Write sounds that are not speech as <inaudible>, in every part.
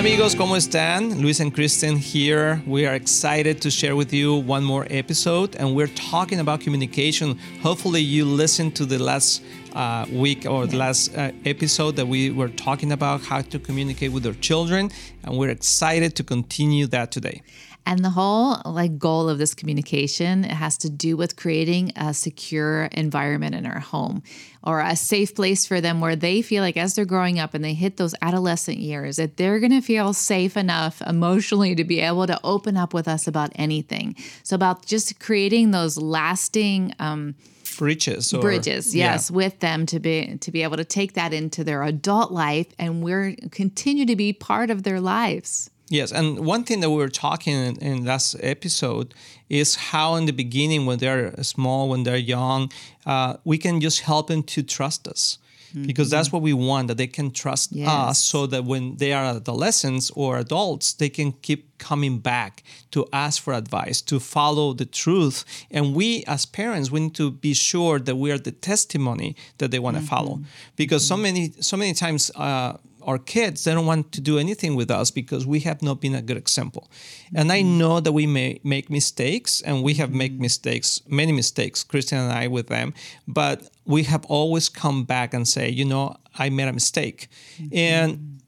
Amigos, ¿cómo están? Luis and Kristen here. We are excited to share with you one more episode, and we're talking about communication. Hopefully, you listened to the last uh, week or the last uh, episode that we were talking about how to communicate with our children, and we're excited to continue that today. And the whole like goal of this communication it has to do with creating a secure environment in our home or a safe place for them where they feel like as they're growing up and they hit those adolescent years that they're going to feel safe enough emotionally to be able to open up with us about anything. So about just creating those lasting um, bridges or, bridges yes yeah. with them to be to be able to take that into their adult life and we're continue to be part of their lives Yes, and one thing that we were talking in, in, last episode is how in the beginning, when they're small, when they're young, uh, we can just help them to trust us. Mm-hmm. Because that's what we want, that they can trust yes. us so that when they are adolescents or adults, they can keep coming back to ask for advice, to follow the truth. And we as parents, we need to be sure that we are the testimony that they want to mm-hmm. follow. Because mm-hmm. so many, so many times uh, our kids they don't want to do anything with us because we have not been a good example and i mm-hmm. know that we may make mistakes and we have made mm-hmm. mistakes many mistakes Kristen and i with them but we have always come back and say you know i made a mistake mm-hmm. and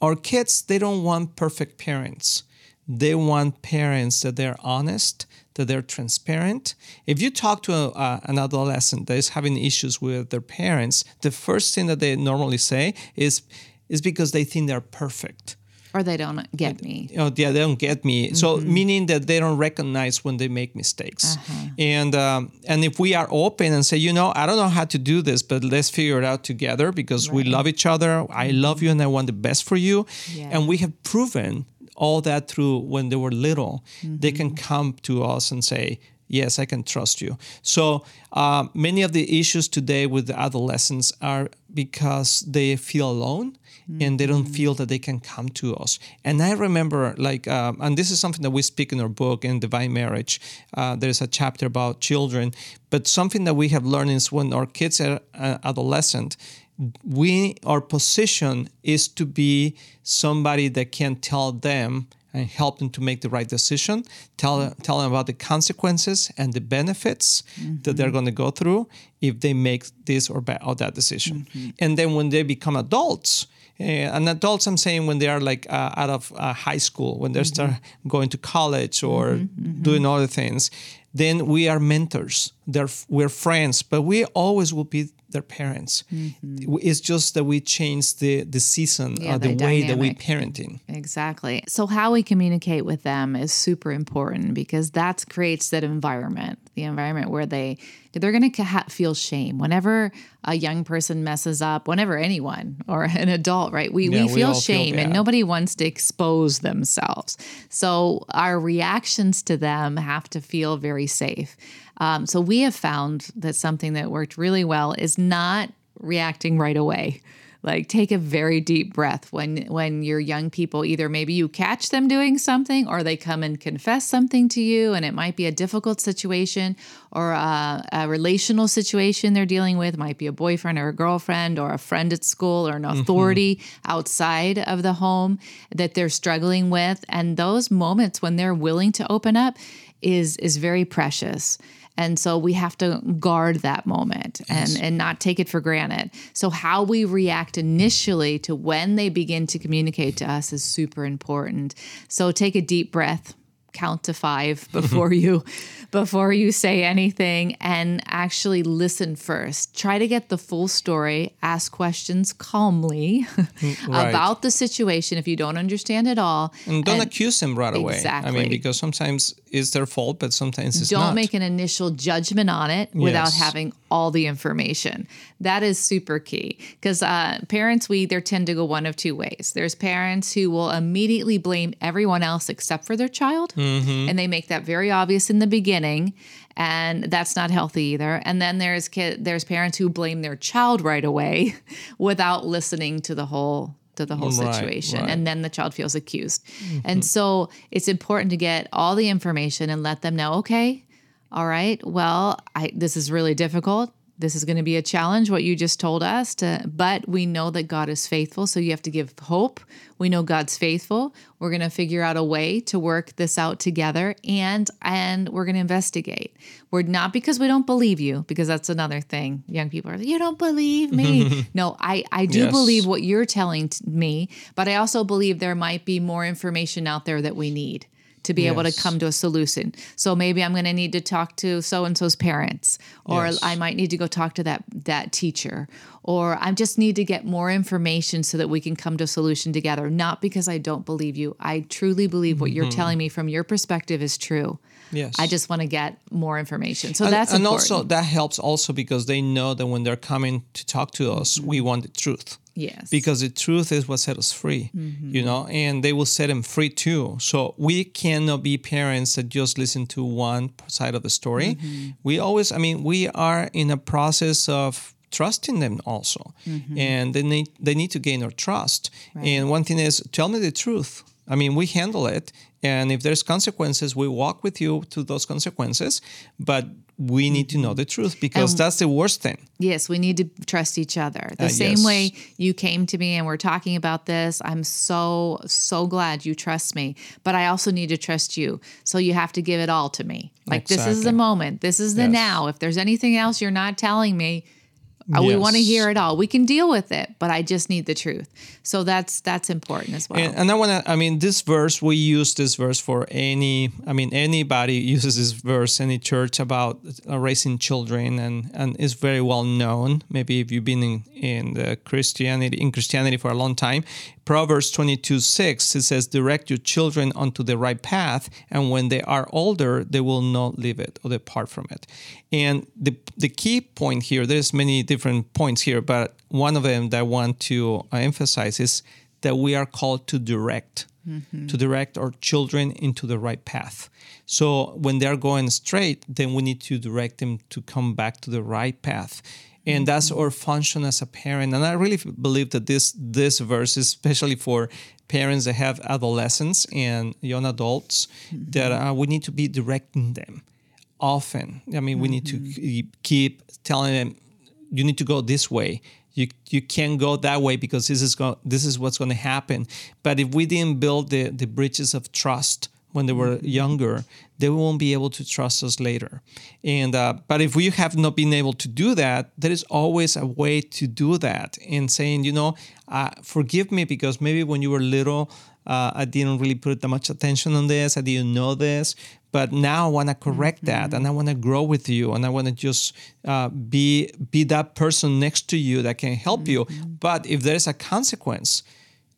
our kids they don't want perfect parents they want parents that they're honest that they're transparent. If you talk to a, uh, an adolescent that is having issues with their parents, the first thing that they normally say is, is because they think they're perfect or they don't get me. Oh, yeah, they don't get me. Mm-hmm. So meaning that they don't recognize when they make mistakes. Uh-huh. And um, and if we are open and say, you know, I don't know how to do this, but let's figure it out together because right. we love each other. I love you and I want the best for you. Yeah. And we have proven all that through when they were little. Mm-hmm. They can mm-hmm. come to us and say, yes, I can trust you. So uh, many of the issues today with adolescents are because they feel alone mm-hmm. and they don't feel that they can come to us. And I remember, like, um, and this is something that we speak in our book in Divine Marriage. Uh, there's a chapter about children, but something that we have learned is when our kids are uh, adolescent, we our position is to be somebody that can tell them and help them to make the right decision. Tell tell them about the consequences and the benefits mm-hmm. that they're going to go through if they make this or, or that decision. Mm-hmm. And then when they become adults, uh, and adults, I'm saying when they are like uh, out of uh, high school, when they mm-hmm. start going to college or mm-hmm. Mm-hmm. doing other things, then we are mentors. They're, we're friends, but we always will be their parents. Mm-hmm. It's just that we change the the season, yeah, uh, the, the way that we parenting. Exactly. So how we communicate with them is super important because that creates that environment, the environment where they they're going to feel shame whenever a young person messes up. Whenever anyone or an adult, right? We yeah, we feel shame, feel and nobody wants to expose themselves. So our reactions to them have to feel very safe. Um, so we have found that something that worked really well is not reacting right away. Like take a very deep breath when when your young people either maybe you catch them doing something or they come and confess something to you and it might be a difficult situation or a, a relational situation they're dealing with it might be a boyfriend or a girlfriend or a friend at school or an mm-hmm. authority mm-hmm. outside of the home that they're struggling with and those moments when they're willing to open up is is very precious and so we have to guard that moment and, and not take it for granted. So, how we react initially to when they begin to communicate to us is super important. So, take a deep breath count to five <laughs> before you before you say anything and actually listen first try to get the full story ask questions calmly <laughs> mm, right. about the situation if you don't understand it all and don't and, accuse them right away exactly. i mean because sometimes it's their fault but sometimes it's don't not. make an initial judgment on it without yes. having all the information that is super key because uh, parents we either tend to go one of two ways there's parents who will immediately blame everyone else except for their child Mm-hmm. And they make that very obvious in the beginning, and that's not healthy either. And then there's kid, there's parents who blame their child right away <laughs> without listening to the whole to the whole situation right, right. and then the child feels accused. Mm-hmm. And so it's important to get all the information and let them know, okay, all right, well, I this is really difficult this is going to be a challenge, what you just told us, to, but we know that God is faithful. So you have to give hope. We know God's faithful. We're going to figure out a way to work this out together and and we're going to investigate. We're not because we don't believe you, because that's another thing. Young people are, you don't believe me. <laughs> no, I, I do Yes. believe what you're telling t- me, but I also believe there might be more information out there that we need to be able to come to a solution. So maybe I'm going to need to talk to so and so's parents, or Yes. I might need to go talk to that that teacher, or I just need to get more information so that we can come to a solution together. Not because I don't believe you. I truly believe what you're mm-hmm. telling me from your perspective is true. Yes. I just want to get more information. So and, that's and important. also that helps also because they know that when they're coming to talk to us, mm-hmm. we want the truth. Yes. because the truth is what set us free you mm-hmm. know and they will set them free too. So we cannot be parents that just listen to one side of the story. Mm-hmm. We always i mean we are in a process of trusting them also. Mm-hmm. And they need they need to gain our trust. And one thing is tell me the truth. I mean we handle it. And if there's consequences we walk with you to those consequences. But we need to know the truth because that's the worst thing Yes, we need to trust each other. The Uh, same yes. way you came to me and we're talking about this, I'm so, so glad you trust me. But I also need to trust you. So you have to give it all to me. Like, this is the moment. This is the Yes. now. If there's anything else you're not telling me, uh, we want to hear it all. We can deal with it, but I just need the truth. So that's that's important as well. And, and I want to, I mean, this verse, we use this verse for any, I mean, anybody <laughs> uses this verse, any church about uh, raising children and, and is very well known. Maybe if you've been in, in the Christianity, in Christianity for a long time, Proverbs 22, 6, it says, direct your children onto the right path. And when they are older, they will not leave it or depart from it. And the, the key point here, there's many different points here, but one of them that I want to uh, emphasize is that we are called to direct, mm-hmm. to direct our children into the right path. So when they're going straight, then we need to direct them to come back to the right path. And that's mm-hmm. our function as a parent. And I really believe that this this verse, is especially for parents that have adolescents and young adults, mm-hmm. that uh, we need to be directing them often. I mean, we need to keep- keep telling them, you need to go this way. You you can't go that way because this is go, this is what's going to happen. But if we didn't build the the bridges of trust when they were younger, they won't be able to trust us later. And uh, but if we have not been able to do that, there is always a way to do that. And saying, you know, uh, forgive me because maybe when you were little, uh, I didn't really put that much attention on this. I didn't know this, but now I want to correct that, and I want to grow with you, and I want to just uh, be be that person next to you that can help you. But if there is a consequence,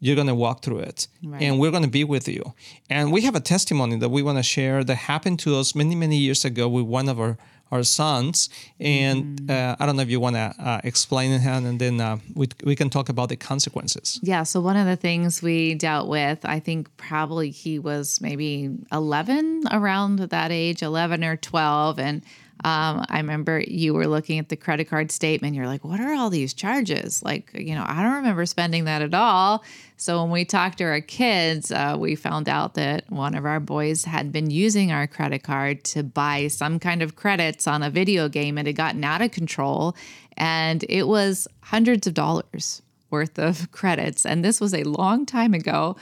you're going to walk through it, and we're going to be with you. And we have a testimony that we want to share that happened to us many many years ago with one of our our sons, and uh, I don't know if you want to uh, explain it, Han, and then uh, we we can talk about the consequences. Yeah. So one of the things we dealt with, I think probably he was maybe 11 around that age, 11 or 12. And um, I remember you were looking at the credit card statement. You're like, what are all these charges? Like, you know, I don't remember spending that at all. So when we talked to our kids, uh, we found out that one of our boys had been using our credit card to buy some kind of credits on a video game. And it had gotten out of control and it was hundreds of dollars worth of <laughs> credits. And this was a long time ago.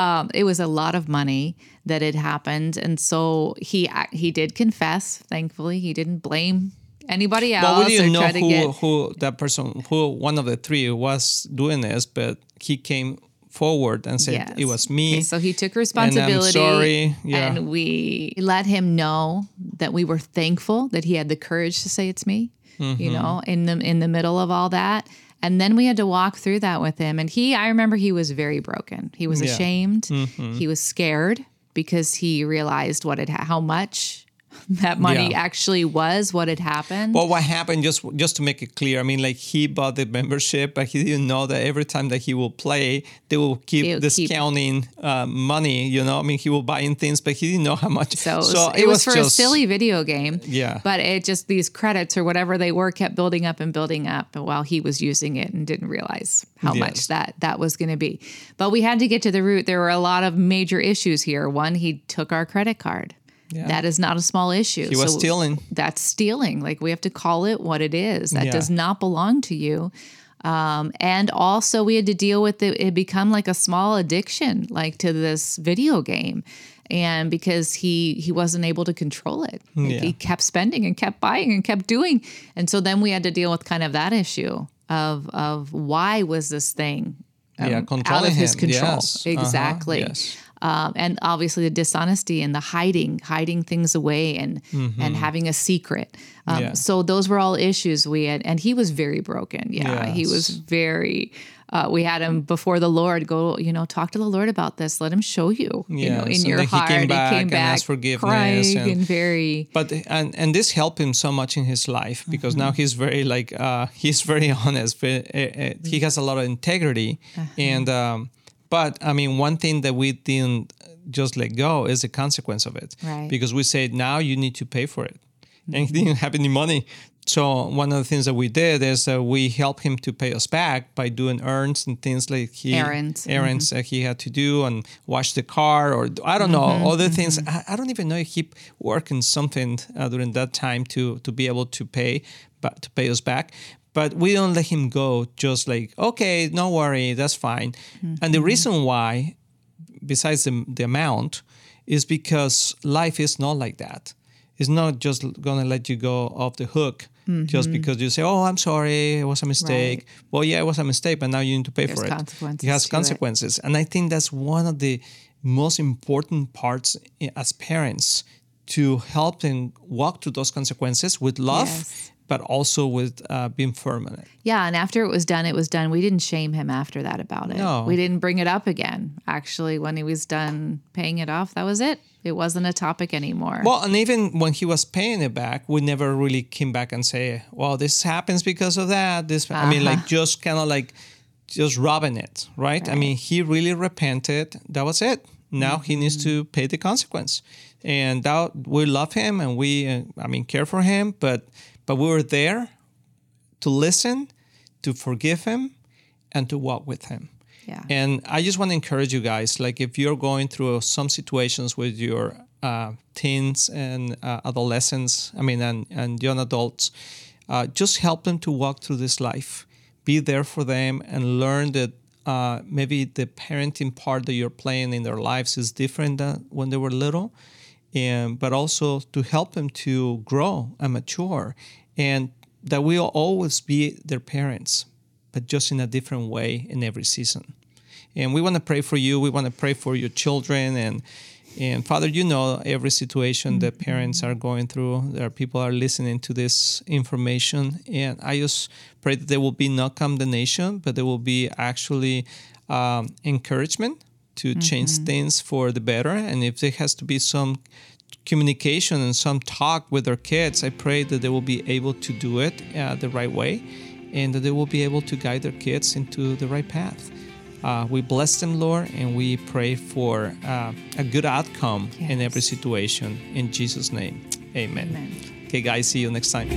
Um, it was a lot of money that had happened. And so he he did confess, thankfully. He didn't blame anybody else Well, we didn't know who, get who that person, who one of the three was doing this, but he came forward and said Yes. it was me. Okay, so he took responsibility. sorry. Yeah. And we let him know that we were thankful that he had the courage to say it's me, Mm-hmm. you know, in the in the middle of all that. And then we had to walk through that with him. And he I remember he was very broken. He was Yeah. Mm-hmm. ashamed. He was scared because he realized what had how much <laughs> that money Yeah. actually was, what had happened. Well, what happened? Just just to make it clear, I mean, like he bought the membership, but he didn't know that every time that he will play, they will keep They will keep- discounting uh, money. You know, I mean, he will buy in things, but he didn't know how much. So, it was, it was for a silly video game. Yeah. But it just, these credits or whatever they were kept building up and building up while he was using it and didn't realize how Yes. much that that was going to be. But we had to get to the root. There were a lot of major issues here. One, he took our credit card. Yeah. That is not a small issue. He was stealing. That's stealing. Like we have to call it what it is. That Yeah. does not belong to you. Um, and also, we had to deal with it. It become like a small addiction, like to this video game, and because he he wasn't able to control it, Like, Yeah. he kept spending and kept buying and kept doing, and so then we had to deal with kind of that issue of of why was this thing um, Yeah, out of his him. control Yes. Uh-huh. exactly Yes. Um, and obviously the dishonesty and the hiding, hiding things away, and and having a secret. Um, Mm-hmm. Yeah. So those were all issues we had, and he was very broken. Yeah, he was very. Uh, we had him before the Lord. Go, you know, talk to the Lord about this. Let him show you. You know, in and your then he came back he came and back asked forgiveness crying and- and, very. but and and this helped him so much in his life because Mm-hmm. now he's very like uh <laughs> he's very honest uh, uh, he has a lot of integrity Uh-huh. and um but i mean one thing that we didn't just let go is the consequence of it Right. because we said now you need to pay for it and he didn't have any money so one of the things that we did is uh, we helped him to pay us back by doing errands and things like he Errands. errands that he had to do and wash the car or I don't know Mm-hmm. other things. I, I don't even know if he worked in something uh, during that time to to be able to pay, but to pay us back. But we don't let him go just like okay, no worry, that's fine. And Mm-hmm. the reason why, besides the, the amount, is because life is not like that. It's not just gonna let you go off the hook just because you say, "Oh, I'm sorry, it was a mistake." Right. Well, yeah, it was a mistake, but now you need to pay There's for it. consequences It has to it. consequences, and I think that's one of the most important parts as parents to help them walk through those consequences with love, Yes. But also with uh, being firm in it. Yeah, and after it was done, it was done. We didn't shame him after that about it. No. We didn't bring it up again. Actually, when he was done paying it off, that was it. It wasn't a topic anymore. Well, and even when he was paying it back, we never really came back and say, "Well, this happens because of that." This, I mean, like just kind of like just rubbing it, right? I mean, he really repented. That was it. Now he needs to pay the consequence, and that we love him and we, uh, I mean, care for him. But but we were there to listen, to forgive him, and to walk with him. yeah. And I just want to encourage you guys, like if you're going through some situations with your uh, teens and uh, adolescents, I mean, and, and young adults, uh, just help them to walk through this life. Be there for them and learn that uh, maybe the parenting part that you're playing in their lives is different than when they were little. And, but also to help them to grow and mature and that we'll always be their parents but just in a different way in every season. And we want to pray for you. We want to pray for your children and and Father, you know every situation that parents are going through. There are people are listening to this information, and I just pray that there will be not condemnation, but there will be actually um, encouragement to change things for the better. And if there has to be some communication and some talk with their kids, I pray that they will be able to do it uh, the right way and that they will be able to guide their kids into the right path. Uh, we bless them, Lord, and we pray for uh, a good outcome in every situation. In Jesus' name, amen. Amen. Okay, guys, see you next time.